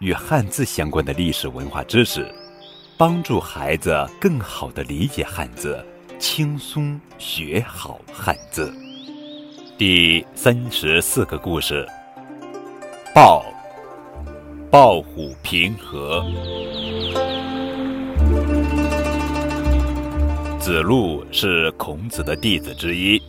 与汉字相关的历史文化知识，帮助孩子更好地理解汉字。轻松学好汉字。第三十四个故事：抱抱虎平和。子路是孔子的弟子之一，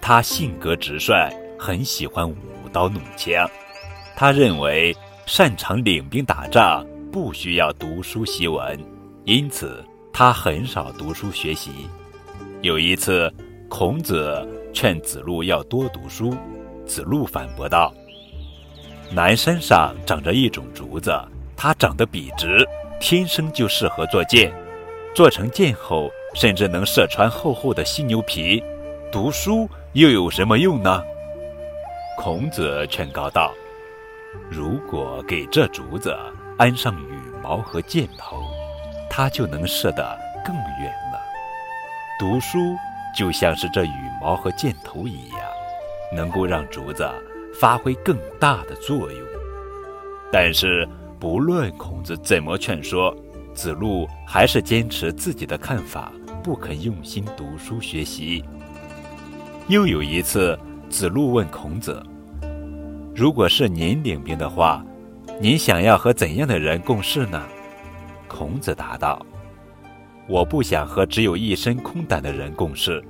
他性格直率，很喜欢舞刀弄枪。他认为擅长领兵打仗不需要读书习文，因此他很少读书学习。有一次，孔子劝子路要多读书，子路反驳道：“南山上长着一种竹子，它长得笔直，天生就适合做箭。做成箭后，甚至能射穿厚厚的犀牛皮。读书又有什么用呢？”孔子劝告道：“如果给这竹子安上羽毛和箭头，它就能射得更远了。”读书就像是这羽毛和箭头一样，能够让竹子发挥更大的作用。但是，不论孔子怎么劝说，子路还是坚持自己的看法，不肯用心读书学习。又有一次，子路问孔子：“如果是您领兵的话，您想要和怎样的人共事呢？”孔子答道。我不想和只有一身空胆的人共事。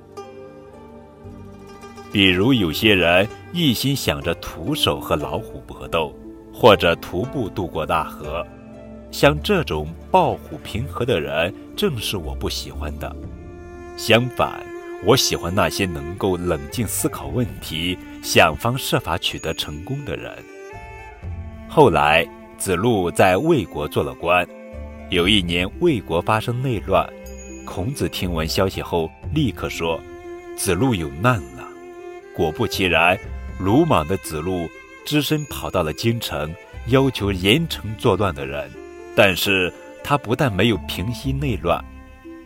比如有些人一心想着徒手和老虎搏斗，或者徒步渡过大河，像这种抱虎平和的人，正是我不喜欢的。相反，我喜欢那些能够冷静思考问题、想方设法取得成功的人。后来，子路在魏国做了官。有一年，魏国发生内乱，孔子听闻消息后，立刻说：“子路有难了。”果不其然，鲁莽的子路只身跑到了京城，要求严惩作乱的人。但是他不但没有平息内乱，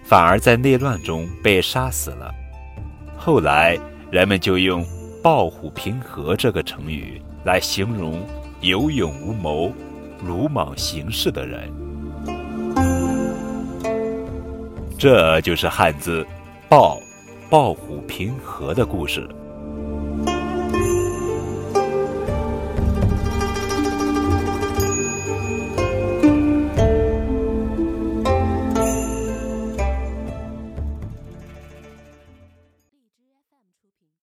反而在内乱中被杀死了。后来人们就用“抱虎平和”这个成语来形容有勇无谋、鲁莽行事的人。这就是汉字“抱”，抱虎平和的故事。